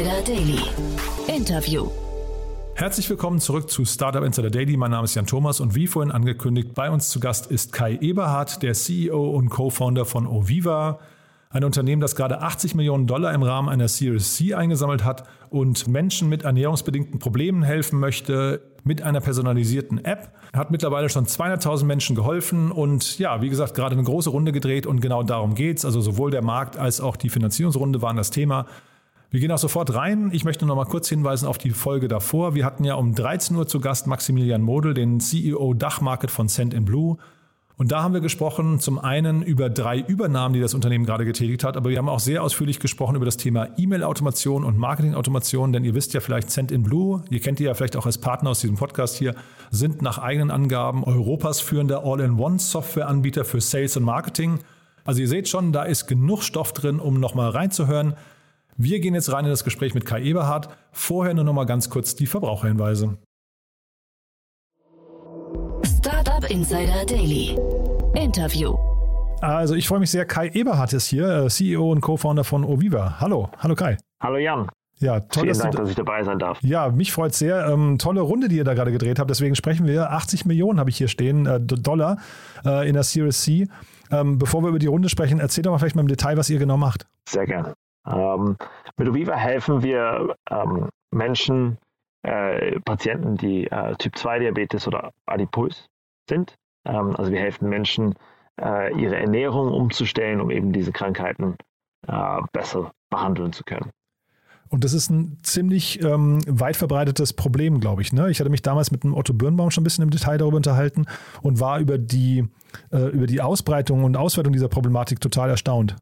Insider Daily. Interview. Herzlich willkommen zurück zu Startup Insider Daily. Mein Name ist Jan Thomas und wie vorhin angekündigt, bei uns zu Gast ist Kai Eberhardt, der CEO und Co-Founder von Oviva. Ein Unternehmen, das gerade 80 Millionen Dollar im Rahmen einer Series C eingesammelt hat und Menschen mit ernährungsbedingten Problemen helfen möchte mit einer personalisierten App. Hat mittlerweile schon 200.000 Menschen geholfen und ja, wie gesagt, gerade eine große Runde gedreht und genau darum geht's. Also sowohl der Markt als auch die Finanzierungsrunde waren das Thema. Wir gehen auch sofort rein. Ich möchte noch mal kurz hinweisen auf die Folge davor. Wir hatten ja um 13 Uhr zu Gast Maximilian Model, den CEO Dachmarket von Send in Blue. Und da haben wir gesprochen zum einen über drei Übernahmen, die das Unternehmen gerade getätigt hat, aber wir haben auch sehr ausführlich gesprochen über das Thema E-Mail-Automation und Marketing-Automation, denn ihr wisst ja vielleicht, Send in Blue, ihr kennt die ja vielleicht auch als Partner aus diesem Podcast hier, sind nach eigenen Angaben Europas führender All-in-One-Software-Anbieter für Sales und Marketing. Also ihr seht schon, da ist genug Stoff drin, um nochmal reinzuhören. Wir gehen jetzt rein in das Gespräch mit Kai Eberhardt. Vorher nur nochmal ganz kurz die Verbraucherhinweise. Startup Insider Daily. Interview. Also ich freue mich sehr, Kai Eberhardt ist hier, äh, CEO und Co-Founder von Oviva. Hallo, hallo Kai. Hallo Jan. Ja, toll, Vielen dass, Dank, du, dass ich dabei sein darf. Ja, mich freut sehr. Ähm, tolle Runde, die ihr da gerade gedreht habt. Deswegen sprechen wir. 80 Millionen habe ich hier stehen, äh, Dollar äh, in der Series C. Ähm, bevor wir über die Runde sprechen, erzählt doch mal vielleicht mal im Detail, was ihr genau macht. Sehr gerne. Ähm, mit Oviva helfen wir ähm, Menschen, äh, Patienten, die äh, Typ 2 Diabetes oder adipös sind. Ähm, also wir helfen Menschen, äh, ihre Ernährung umzustellen, um eben diese Krankheiten äh, besser behandeln zu können. Und das ist ein ziemlich ähm, weit verbreitetes Problem, glaube ich. Ne? Ich hatte mich damals mit dem Otto Birnbaum schon ein bisschen im Detail darüber unterhalten und war über die, äh, über die Ausbreitung und Auswertung dieser Problematik total erstaunt.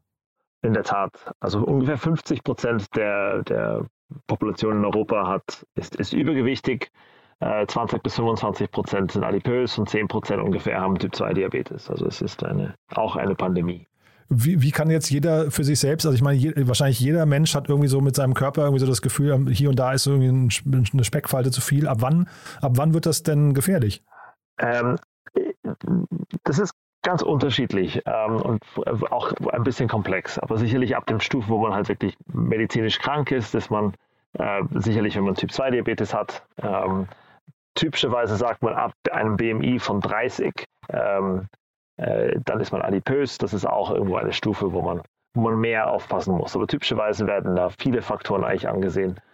In der Tat. Also ungefähr 50 Prozent der, der Population in Europa hat, ist, ist übergewichtig. 20 äh, bis 25 Prozent sind adipös und 10 Prozent ungefähr haben Typ 2 Diabetes. Also es ist eine, auch eine Pandemie. Wie, wie kann jetzt jeder für sich selbst, also ich meine, je, wahrscheinlich jeder Mensch hat irgendwie so mit seinem Körper irgendwie so das Gefühl, ähm, hier und da ist irgendwie ein, eine Speckfalte zu viel. Ab wann, ab wann wird das denn gefährlich? Ähm, das ist ganz unterschiedlich ähm, und auch ein bisschen komplex, aber sicherlich ab dem Stufen, wo man halt wirklich medizinisch krank ist, dass man äh, sicherlich, wenn man Typ 2 Diabetes hat, ähm, typischerweise sagt man ab einem BMI von 30, ähm, äh, dann ist man adipös. Das ist auch irgendwo eine Stufe, wo man, wo man mehr aufpassen muss. Aber typischerweise werden da viele Faktoren eigentlich angesehen, äh,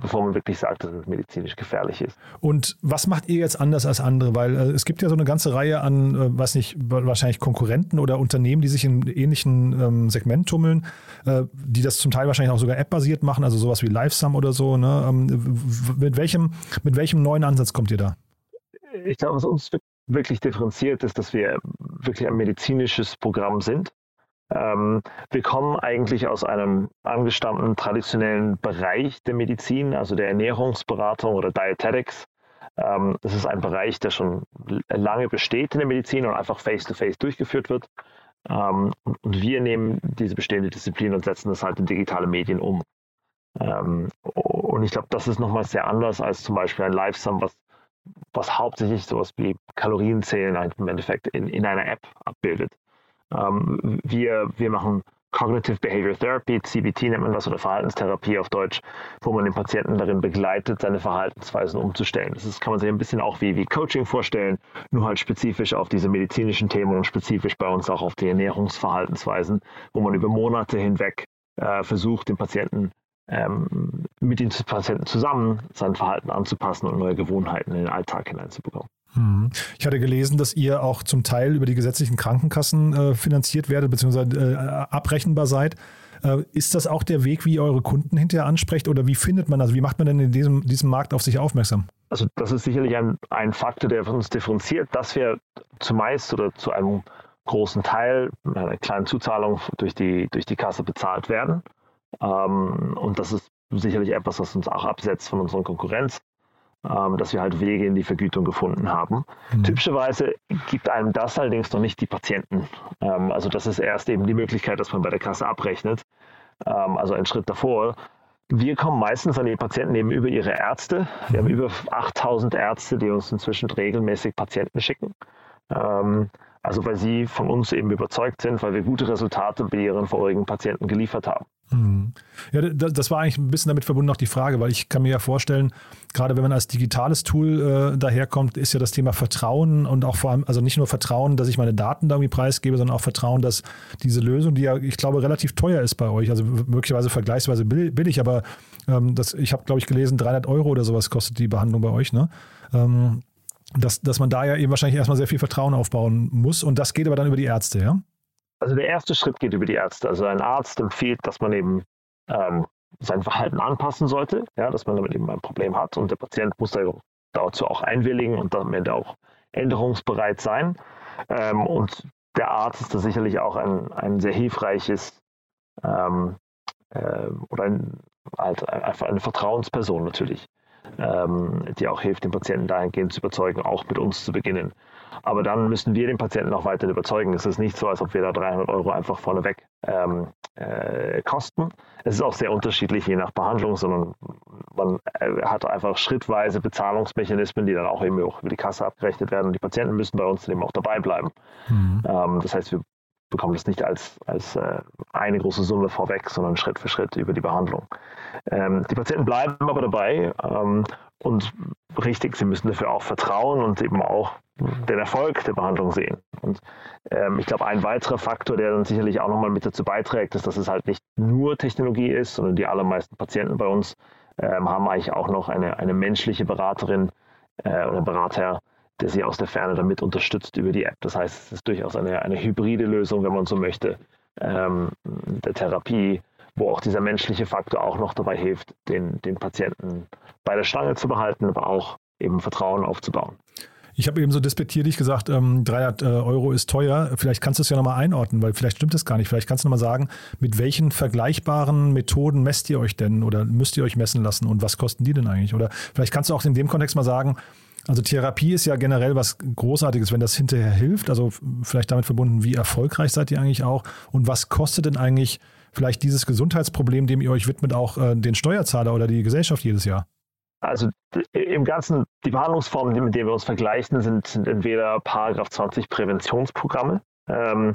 bevor man wirklich sagt, dass es medizinisch gefährlich ist. Und was macht ihr jetzt anders als andere? Weil äh, es gibt ja so eine ganze Reihe an, äh, weiß nicht, wahrscheinlich Konkurrenten oder Unternehmen, die sich in ähnlichen ähm, Segment tummeln, äh, die das zum Teil wahrscheinlich auch sogar App-basiert machen, also sowas wie LiveSum oder so. Ne? Ähm, mit, welchem, mit welchem neuen Ansatz kommt ihr da? Ich glaube, was uns wirklich differenziert ist, dass wir wirklich ein medizinisches Programm sind. Ähm, wir kommen eigentlich aus einem angestammten traditionellen Bereich der Medizin, also der Ernährungsberatung oder Dietetics. Ähm, das ist ein Bereich, der schon lange besteht in der Medizin und einfach face-to-face -face durchgeführt wird. Ähm, und wir nehmen diese bestehende Disziplin und setzen das halt in digitale Medien um. Ähm, und ich glaube, das ist nochmal sehr anders als zum Beispiel ein LiveSum, was, was hauptsächlich sowas wie Kalorienzählen im Endeffekt in, in einer App abbildet. Ähm, wir, wir machen Cognitive Behavior Therapy, CBT nennt man das, oder Verhaltenstherapie auf Deutsch, wo man den Patienten darin begleitet, seine Verhaltensweisen umzustellen. Das ist, kann man sich ein bisschen auch wie, wie Coaching vorstellen, nur halt spezifisch auf diese medizinischen Themen und spezifisch bei uns auch auf die Ernährungsverhaltensweisen, wo man über Monate hinweg äh, versucht, den Patienten ähm, mit den Patienten zusammen sein Verhalten anzupassen und neue Gewohnheiten in den Alltag hineinzubekommen. Mhm. Ich hatte gelesen, dass ihr auch zum Teil über die gesetzlichen Krankenkassen äh, finanziert werdet, beziehungsweise äh, abrechenbar seid. Äh, ist das auch der Weg, wie ihr eure Kunden hinterher ansprecht oder wie findet man, also wie macht man denn in diesem, diesem Markt auf sich aufmerksam? Also das ist sicherlich ein, ein Faktor, der uns differenziert, dass wir zumeist oder zu einem großen Teil einer kleinen Zuzahlung durch die, durch die Kasse bezahlt werden. Ähm, und das ist sicherlich etwas, was uns auch absetzt von unserer Konkurrenz dass wir halt Wege in die Vergütung gefunden haben. Mhm. Typischerweise gibt einem das allerdings noch nicht die Patienten. Ähm, also das ist erst eben die Möglichkeit, dass man bei der Kasse abrechnet. Ähm, also ein Schritt davor. Wir kommen meistens an die Patienten eben über ihre Ärzte. Wir haben über 8000 Ärzte, die uns inzwischen regelmäßig Patienten schicken. Also weil sie von uns eben überzeugt sind, weil wir gute Resultate bei ihren vorigen Patienten geliefert haben. Mhm. Ja, das war eigentlich ein bisschen damit verbunden noch die Frage, weil ich kann mir ja vorstellen, gerade wenn man als digitales Tool äh, daherkommt, ist ja das Thema Vertrauen und auch vor allem, also nicht nur Vertrauen, dass ich meine Daten da irgendwie preisgebe, sondern auch Vertrauen, dass diese Lösung, die ja, ich glaube, relativ teuer ist bei euch, also möglicherweise vergleichsweise billig, aber ähm, das, ich habe, glaube ich, gelesen, 300 Euro oder sowas kostet die Behandlung bei euch, ne? Ähm, dass, dass man da ja eben wahrscheinlich erstmal sehr viel Vertrauen aufbauen muss und das geht aber dann über die Ärzte, ja? Also der erste Schritt geht über die Ärzte. Also ein Arzt empfiehlt, dass man eben ähm, sein Verhalten anpassen sollte, ja, dass man damit eben ein Problem hat und der Patient muss da dazu auch einwilligen und damit auch änderungsbereit sein. Ähm, und der Arzt ist da sicherlich auch ein, ein sehr hilfreiches ähm, äh, oder ein, halt einfach eine Vertrauensperson natürlich, die auch hilft, den Patienten dahingehend zu überzeugen, auch mit uns zu beginnen. Aber dann müssen wir den Patienten auch weiter überzeugen. Es ist nicht so, als ob wir da 300 Euro einfach vorneweg ähm, äh, kosten. Es ist auch sehr unterschiedlich je nach Behandlung, sondern man äh, hat einfach schrittweise Bezahlungsmechanismen, die dann auch eben auch über die Kasse abgerechnet werden. Und die Patienten müssen bei uns eben auch dabei bleiben. Mhm. Ähm, das heißt, wir bekommen das nicht als, als äh, eine große Summe vorweg, sondern Schritt für Schritt über die Behandlung. Ähm, die Patienten bleiben aber dabei ähm, und richtig, sie müssen dafür auch vertrauen und eben auch den Erfolg der Behandlung sehen. Und ähm, ich glaube, ein weiterer Faktor, der dann sicherlich auch nochmal mit dazu beiträgt, ist, dass es halt nicht nur Technologie ist, sondern die allermeisten Patienten bei uns ähm, haben eigentlich auch noch eine, eine menschliche Beraterin äh, oder Berater, der sie aus der Ferne damit unterstützt über die App. Das heißt, es ist durchaus eine, eine hybride Lösung, wenn man so möchte, ähm, der Therapie, wo auch dieser menschliche Faktor auch noch dabei hilft, den, den Patienten bei der Stange zu behalten, aber auch eben Vertrauen aufzubauen. Ich habe eben so despektierlich gesagt, ähm, 300 äh, Euro ist teuer. Vielleicht kannst du es ja nochmal einordnen, weil vielleicht stimmt es gar nicht. Vielleicht kannst du nochmal sagen, mit welchen vergleichbaren Methoden messt ihr euch denn oder müsst ihr euch messen lassen und was kosten die denn eigentlich? Oder vielleicht kannst du auch in dem Kontext mal sagen, also Therapie ist ja generell was Großartiges, wenn das hinterher hilft. Also vielleicht damit verbunden, wie erfolgreich seid ihr eigentlich auch und was kostet denn eigentlich vielleicht dieses Gesundheitsproblem, dem ihr euch widmet, auch äh, den Steuerzahler oder die Gesellschaft jedes Jahr? Also im Ganzen, die Behandlungsformen, mit denen wir uns vergleichen, sind, sind entweder Paragraph 20 Präventionsprogramme. Ähm,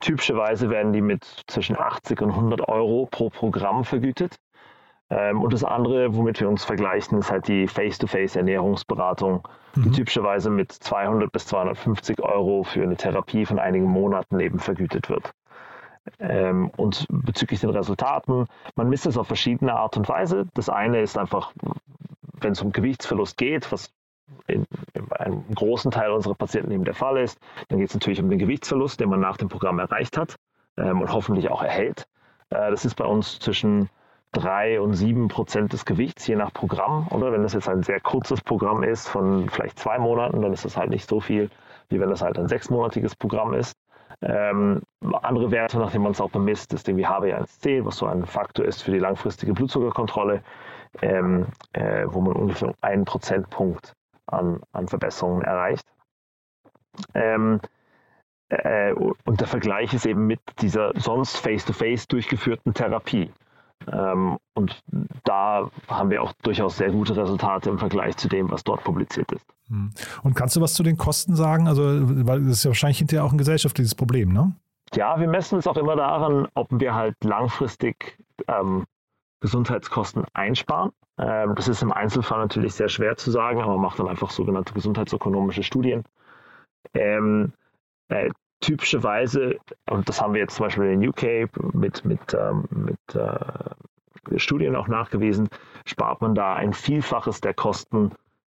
typischerweise werden die mit zwischen 80 und 100 Euro pro Programm vergütet. Ähm, und das andere, womit wir uns vergleichen, ist halt die Face-to-Face-Ernährungsberatung, mhm. die typischerweise mit 200 bis 250 Euro für eine Therapie von einigen Monaten eben vergütet wird. Ähm, und bezüglich den Resultaten, man misst es auf verschiedene Art und Weise. Das eine ist einfach, wenn es um Gewichtsverlust geht, was in, in, einem großen Teil unserer Patienten eben der Fall ist, dann geht es natürlich um den Gewichtsverlust, den man nach dem Programm erreicht hat ähm, und hoffentlich auch erhält. Äh, das ist bei uns zwischen drei und sieben Prozent des Gewichts, je nach Programm. Oder wenn das jetzt ein sehr kurzes Programm ist, von vielleicht zwei Monaten, dann ist das halt nicht so viel, wie wenn das halt ein sechsmonatiges Programm ist. Ähm, andere Werte, nach denen man es auch bemisst, ist irgendwie HbA1c, was so ein Faktor ist für die langfristige Blutzuckerkontrolle, ähm, äh, wo man ungefähr einen Prozentpunkt an, an Verbesserungen erreicht. Ähm, äh, und der Vergleich ist eben mit dieser sonst face-to-face -face durchgeführten Therapie. Ähm, und da haben wir auch durchaus sehr gute Resultate im Vergleich zu dem, was dort publiziert ist. Hm. Und kannst du was zu den Kosten sagen? Also, weil das ist ja wahrscheinlich hinterher auch ein gesellschaftliches Problem, ne? Ja, wir messen es auch immer daran, ob wir halt langfristig ähm, Gesundheitskosten einsparen. Ähm, das ist im Einzelfall natürlich sehr schwer zu sagen, aber man macht dann einfach sogenannte gesundheitsökonomische Studien. Ähm, äh, typischerweise, und das haben wir jetzt zum Beispiel in UK mit, mit, ähm, mit äh, Studien auch nachgewiesen, spart man da ein Vielfaches der Kosten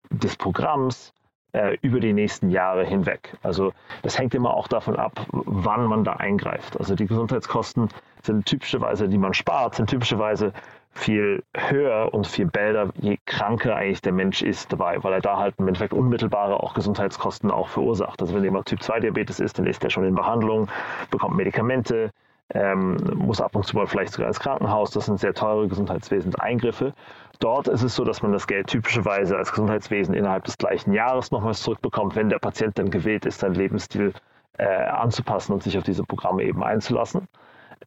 des Programms äh, über die nächsten Jahre hinweg. Also das hängt immer auch davon ab, wann man da eingreift. Also die Gesundheitskosten sind typischerweise, die man spart, sind typischerweise viel höher und viel bälder, je kranker eigentlich der Mensch ist dabei, weil er da halt im Endeffekt unmittelbare auch Gesundheitskosten auch verursacht. Also wenn jemand Typ 2 Diabetes ist, dann ist er schon in Behandlung, bekommt Medikamente, ähm, muss ab und zu mal vielleicht sogar ins Krankenhaus. Das sind sehr teure Gesundheitswesenseingriffe. Dort ist es so, dass man das Geld typischerweise als Gesundheitswesen innerhalb des gleichen Jahres nochmals zurückbekommt, wenn der Patient dann gewillt ist, seinen Lebensstil äh, anzupassen und sich auf diese Programme eben einzulassen.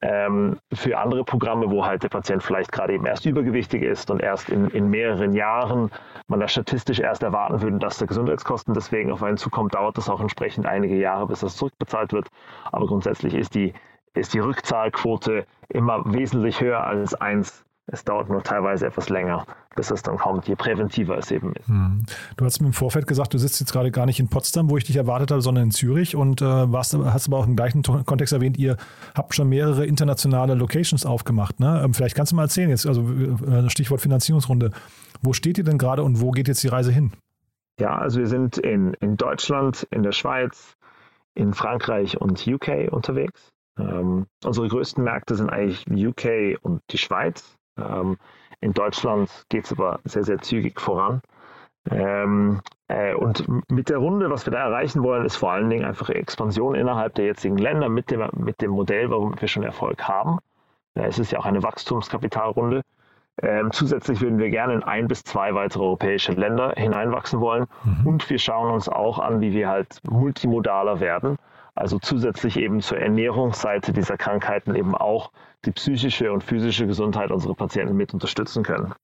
Ähm, für andere Programme, wo halt der Patient vielleicht gerade eben erst übergewichtig ist und erst in, in mehreren Jahren man da statistisch erst erwarten würde, dass der Gesundheitskosten deswegen auf einen zukommt, dauert das auch entsprechend einige Jahre, bis das zurückbezahlt wird. Aber grundsätzlich ist die, ist die Rückzahlquote immer wesentlich höher als eins es dauert nur teilweise etwas länger, bis es dann kommt, je präventiver es eben ist. Hm. Du hast mir im Vorfeld gesagt, du sitzt jetzt gerade gar nicht in Potsdam, wo ich dich erwartet habe, sondern in Zürich und äh, warst, hast aber auch im gleichen Kontext erwähnt, ihr habt schon mehrere internationale Locations aufgemacht. Ne? Ähm, vielleicht kannst du mal erzählen, jetzt also äh, Stichwort Finanzierungsrunde. Wo steht ihr denn gerade und wo geht jetzt die Reise hin? Ja, also wir sind in, in Deutschland, in der Schweiz, in Frankreich und UK unterwegs. Ähm, unsere größten Märkte sind eigentlich UK und die Schweiz. Ähm, in Deutschland geht es aber sehr, sehr zügig voran. Ähm, äh, und mit der Runde, was wir da erreichen wollen, ist vor allen Dingen einfach Expansion innerhalb der jetzigen Länder mit dem, mit dem Modell, warum wir schon Erfolg haben. Äh, es ist ja auch eine Wachstumskapitalrunde. Ähm, zusätzlich würden wir gerne in ein bis zwei weitere europäische Länder hineinwachsen wollen. Mhm. Und wir schauen uns auch an, wie wir halt multimodaler werden also zusätzlich eben zur Ernährungsseite dieser Krankheiten eben auch die psychische und physische Gesundheit unserer Patienten mit unterstützen können.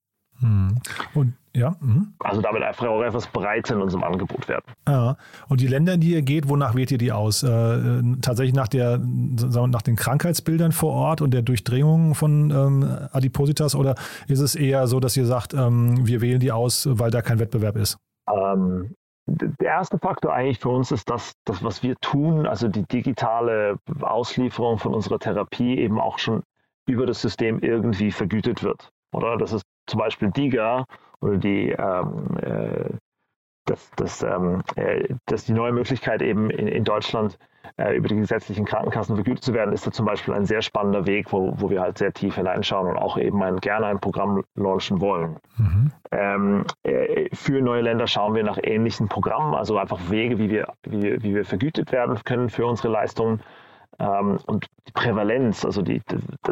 Hm. Und ja. Hm. Also damit einfach auch etwas breiter in unserem Angebot werden. Ja. Und die Länder, in die ihr geht, wonach wählt ihr die aus? Äh, tatsächlich nach der, nach den Krankheitsbildern vor Ort und der Durchdringung von ähm, Adipositas oder ist es eher so, dass ihr sagt, ähm, wir wählen die aus, weil da kein Wettbewerb ist? Ähm, der erste Faktor eigentlich für uns ist, dass das, was wir tun, also die digitale Auslieferung von unserer Therapie eben auch schon über das System irgendwie vergütet wird. Oder das ist zum Beispiel DIGA oder die ähm, äh, dass, dass, ähm, äh, dass die neue Möglichkeit eben in, in Deutschland äh, über die gesetzlichen Krankenkassen vergütet zu werden, ist da zum Beispiel ein sehr spannender Weg, wo, wo wir halt sehr tief hineinschauen und auch eben ein, gerne ein Programm launchen wollen. Mhm. Ähm, äh, für neue Länder schauen wir nach ähnlichen Programmen, also einfach Wege, wie wir, wie, wie wir vergütet werden können für unsere Leistungen. Ähm, und die Prävalenz, also die,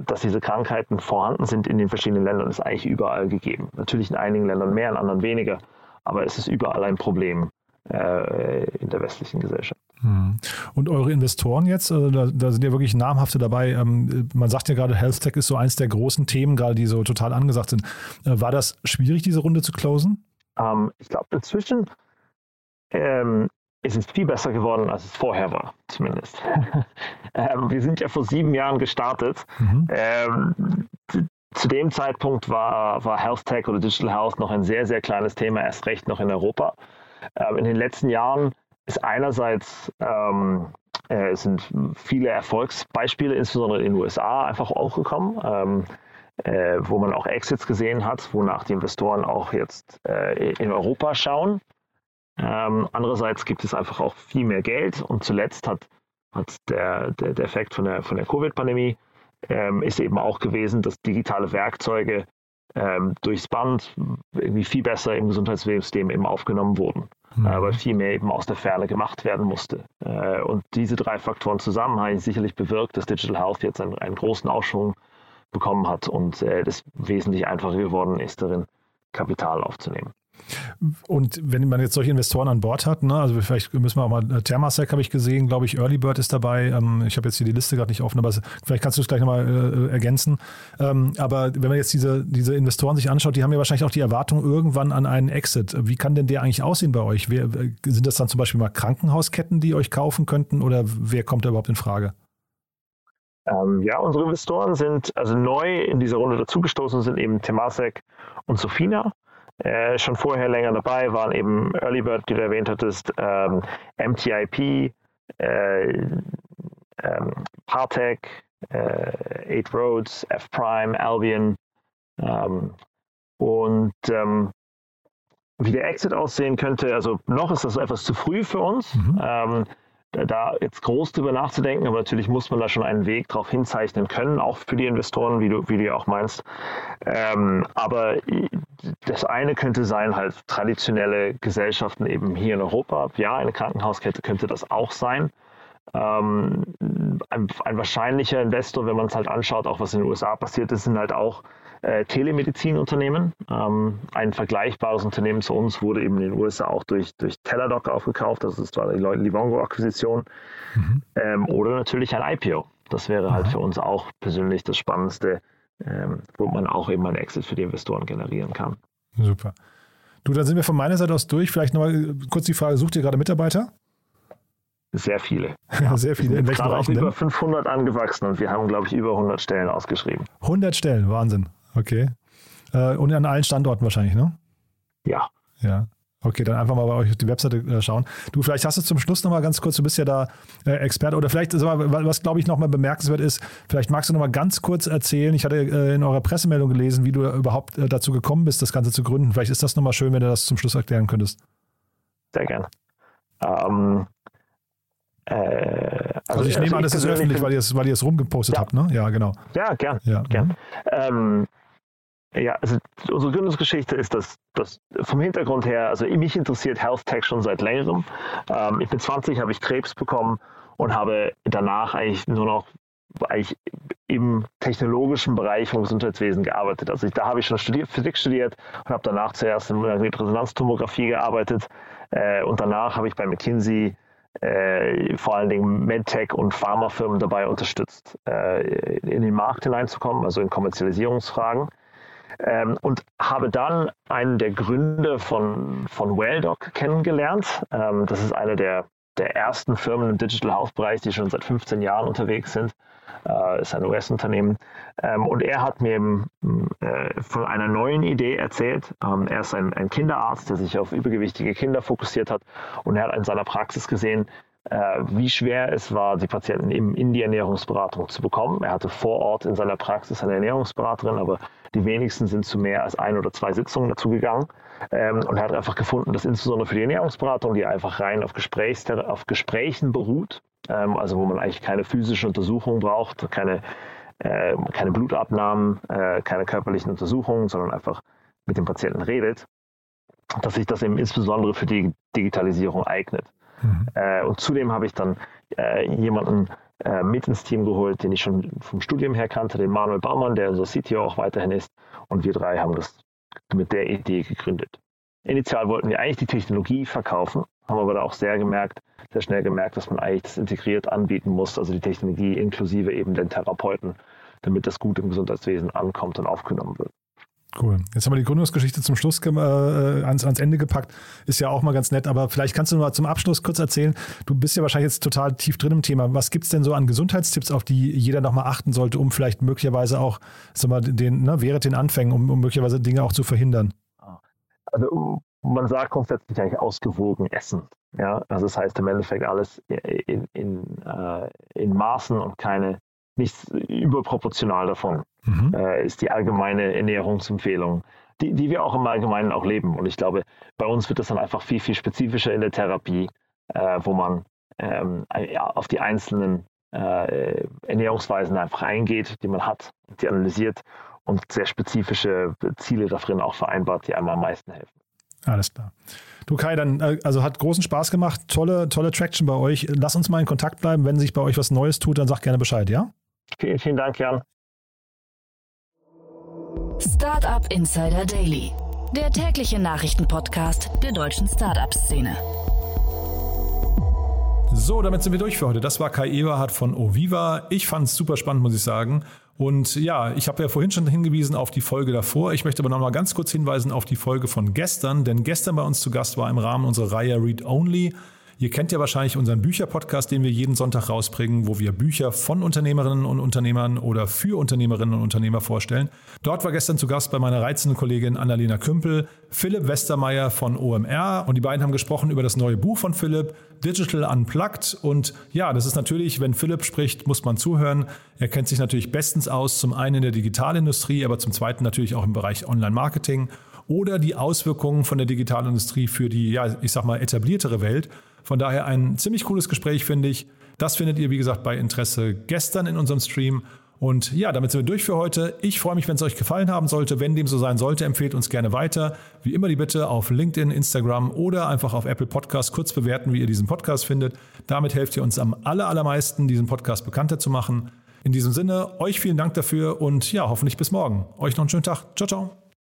dass diese Krankheiten vorhanden sind in den verschiedenen Ländern, ist eigentlich überall gegeben. Natürlich in einigen Ländern mehr, in anderen weniger aber es ist überall ein Problem äh, in der westlichen Gesellschaft. Hm. Und eure Investoren jetzt, also da, da, sind ja wirklich namhafte dabei. Ähm, man sagt ja gerade, Health Tech ist so eins der großen Themen, gerade die so total angesagt sind. Äh, war das schwierig, diese Runde zu closen? Ähm, ich glaube, inzwischen ähm, ist es viel besser geworden, als es vorher war, zumindest. ähm, wir sind ja vor sieben Jahren gestartet. Mhm. Ähm, zu dem Zeitpunkt war, war Health Tech oder Digital Health noch ein sehr, sehr kleines Thema, erst recht noch in Europa. Ähm, in den letzten Jahren ist einerseits ähm, äh, sind viele Erfolgsbeispiele, insbesondere in den USA, einfach aufgekommen, ähm, äh, wo man auch Exits gesehen hat, wonach die Investoren auch jetzt äh, in Europa schauen. Ähm, andererseits gibt es einfach auch viel mehr Geld und zuletzt hat, hat der, der, der Effekt von der, von der Covid-Pandemie ähm, ist eben auch gewesen, dass digitale Werkzeuge ähm, durchs Band irgendwie viel besser im Gesundheitssystem eben aufgenommen wurden, mhm. äh, weil viel mehr eben aus der Ferne gemacht werden musste. Äh, und diese drei Faktoren zusammen haben sicherlich bewirkt, dass Digital Health jetzt einen, einen großen Aufschwung bekommen hat und äh, das wesentlich einfacher geworden ist, darin Kapital aufzunehmen. Und wenn man jetzt solche Investoren an Bord hat, ne, also vielleicht müssen wir auch mal, äh, Thermasec habe ich gesehen, glaube ich, Early Bird ist dabei. Ähm, ich habe jetzt hier die Liste gerade nicht offen, aber vielleicht kannst du es gleich nochmal äh, ergänzen. Ähm, aber wenn man jetzt diese, diese Investoren sich anschaut, die haben ja wahrscheinlich auch die Erwartung irgendwann an einen Exit. Wie kann denn der eigentlich aussehen bei euch? Wer, sind das dann zum Beispiel mal Krankenhausketten, die euch kaufen könnten oder wer kommt da überhaupt in Frage? Ähm, ja, unsere Investoren sind also neu in dieser Runde dazugestoßen, sind eben Temasek und Sofina äh, schon vorher länger dabei waren, eben Early Bird, die du erwähnt hattest, ähm, MTIP, äh, ähm, Partec, äh, Eight Roads, F-Prime, Albion ähm, und ähm, wie der Exit aussehen könnte, also noch ist das etwas zu früh für uns. Mhm. Da jetzt groß drüber nachzudenken, aber natürlich muss man da schon einen Weg drauf hinzeichnen können, auch für die Investoren, wie du, wie du auch meinst. Ähm, aber das eine könnte sein, halt traditionelle Gesellschaften eben hier in Europa. Ja, eine Krankenhauskette könnte das auch sein. Ähm, ein, ein, wahrscheinlicher Investor, wenn man es halt anschaut, auch was in den USA passiert ist, sind halt auch äh, Telemedizinunternehmen. Ähm, ein vergleichbares Unternehmen zu uns wurde eben in den USA auch durch, durch Teladoc aufgekauft. Das ist zwar die Livongo-Akquisition. Mhm. Ähm, oder natürlich ein IPO. Das wäre halt für uns auch persönlich das Spannendste, ähm, wo man auch eben einen Exit für die Investoren generieren kann. Super. Du, dann sind wir von meiner Seite aus durch. Vielleicht nochmal kurz die Frage, sucht ihr gerade Mitarbeiter? Sehr viele. Ja, sehr viele. In welchen Bereichen über 500 angewachsen und wir haben, glaube ich, über 100 Stellen ausgeschrieben. 100 Stellen, Wahnsinn. Okay. Äh, und an allen Standorten wahrscheinlich, ne? Ja. Ja. Okay, dann einfach mal bei euch auf die Webseite äh, schauen. Du, vielleicht hast du zum Schluss nochmal ganz kurz, du bist ja da äh, Experte oder vielleicht, was glaube ich nochmal bemerkenswert ist, vielleicht magst du nochmal ganz kurz erzählen, ich hatte äh, in eurer Pressemeldung gelesen, wie du überhaupt äh, dazu gekommen bist, das Ganze zu gründen. Vielleicht ist das nochmal schön, wenn du das zum Schluss erklären könntest. Sehr gern. Ähm, äh, also, also, ich nehme also an, das ist öffentlich, weil ihr es, weil ihr es rumgepostet ja. habt, ne? Ja, genau. Ja, gern. Ja. gern. Mhm. Ähm, ja, also unsere Gründungsgeschichte ist das, das vom Hintergrund her, also mich interessiert Health Tech schon seit längerem. Ähm, ich bin 20, habe ich Krebs bekommen und habe danach eigentlich nur noch eigentlich im technologischen Bereich vom Gesundheitswesen gearbeitet. Also ich, da habe ich schon studiert, Physik studiert und habe danach zuerst in Resonanztomographie gearbeitet äh, und danach habe ich bei McKinsey äh, vor allen Dingen MedTech und Pharmafirmen dabei unterstützt, äh, in den Markt hineinzukommen, also in Kommerzialisierungsfragen. Ähm, und habe dann einen der Gründer von, von WellDoc kennengelernt. Ähm, das ist eine der, der ersten Firmen im Digital Health Bereich, die schon seit 15 Jahren unterwegs sind. Äh, ist ein US-Unternehmen. Ähm, und er hat mir äh, von einer neuen Idee erzählt. Ähm, er ist ein, ein Kinderarzt, der sich auf übergewichtige Kinder fokussiert hat. Und er hat in seiner Praxis gesehen, wie schwer es war, die Patienten eben in die Ernährungsberatung zu bekommen. Er hatte vor Ort in seiner Praxis eine Ernährungsberaterin, aber die wenigsten sind zu mehr als ein oder zwei Sitzungen dazugegangen. Ähm, und er hat einfach gefunden, dass insbesondere für die Ernährungsberatung, die einfach rein auf, Gesprächs auf Gesprächen beruht, ähm, also wo man eigentlich keine physische Untersuchung braucht, keine, äh, keine Blutabnahmen, äh, keine körperlichen Untersuchungen, sondern einfach mit dem Patienten redet, dass sich das eben insbesondere für die Digitalisierung eignet. Mhm. Äh, und zudem habe ich dann äh, jemanden äh, mit ins Team geholt, den ich schon vom Studium her kannte, den Manuel Baumann, der unser CTO auch weiterhin ist. Und wir drei haben das mit der Idee gegründet. Initial wollten wir eigentlich die Technologie verkaufen, haben aber da auch sehr gemerkt, sehr schnell gemerkt, dass man eigentlich das integriert anbieten muss, also die Technologie inklusive eben den Therapeuten, damit das gut im Gesundheitswesen ankommt und aufgenommen wird. Cool. Jetzt haben wir die Gründungsgeschichte zum Schluss äh, ans, ans, Ende gepackt. Ist ja auch mal ganz nett, aber vielleicht kannst du mal zum Abschluss kurz erzählen. Du bist ja wahrscheinlich jetzt total tief drin im Thema. Was gibt es denn so an Gesundheitstipps, auf die jeder nochmal achten sollte, um vielleicht möglicherweise auch, sag mal, den, ne, während den Anfängen, um, um möglicherweise Dinge auch zu verhindern? Also man sagt grundsätzlich eigentlich ausgewogen essen. Ja, also das heißt im Endeffekt alles in, in, äh, in Maßen und keine nichts überproportional davon mhm. äh, ist die allgemeine Ernährungsempfehlung, die, die wir auch im Allgemeinen auch leben. Und ich glaube, bei uns wird das dann einfach viel, viel spezifischer in der Therapie, äh, wo man ähm, auf die einzelnen äh, Ernährungsweisen einfach eingeht, die man hat, die analysiert und sehr spezifische Ziele darin auch vereinbart, die einem am meisten helfen. Alles klar. Du Kai, dann äh, also hat großen Spaß gemacht, tolle, tolle Traction bei euch. Lass uns mal in Kontakt bleiben. Wenn sich bei euch was Neues tut, dann sag gerne Bescheid, ja? Vielen, vielen Dank, Jan. Startup Insider Daily, der tägliche Nachrichtenpodcast der deutschen Startup-Szene. So, damit sind wir durch für heute. Das war Kai Eberhardt von Oviva. Ich fand es super spannend, muss ich sagen. Und ja, ich habe ja vorhin schon hingewiesen auf die Folge davor. Ich möchte aber noch mal ganz kurz hinweisen auf die Folge von gestern, denn gestern bei uns zu Gast war im Rahmen unserer Reihe Read Only Ihr kennt ja wahrscheinlich unseren Bücherpodcast, den wir jeden Sonntag rausbringen, wo wir Bücher von Unternehmerinnen und Unternehmern oder für Unternehmerinnen und Unternehmer vorstellen. Dort war gestern zu Gast bei meiner reizenden Kollegin Annalena Kümpel Philipp Westermeier von OMR und die beiden haben gesprochen über das neue Buch von Philipp, Digital Unplugged. Und ja, das ist natürlich, wenn Philipp spricht, muss man zuhören. Er kennt sich natürlich bestens aus, zum einen in der Digitalindustrie, aber zum zweiten natürlich auch im Bereich Online-Marketing oder die Auswirkungen von der Digitalindustrie für die, ja, ich sag mal, etabliertere Welt. Von daher ein ziemlich cooles Gespräch, finde ich. Das findet ihr, wie gesagt, bei Interesse gestern in unserem Stream. Und ja, damit sind wir durch für heute. Ich freue mich, wenn es euch gefallen haben sollte. Wenn dem so sein sollte, empfehlt uns gerne weiter. Wie immer die Bitte auf LinkedIn, Instagram oder einfach auf Apple Podcast kurz bewerten, wie ihr diesen Podcast findet. Damit helft ihr uns am allermeisten, diesen Podcast bekannter zu machen. In diesem Sinne, euch vielen Dank dafür und ja, hoffentlich bis morgen. Euch noch einen schönen Tag. Ciao, ciao.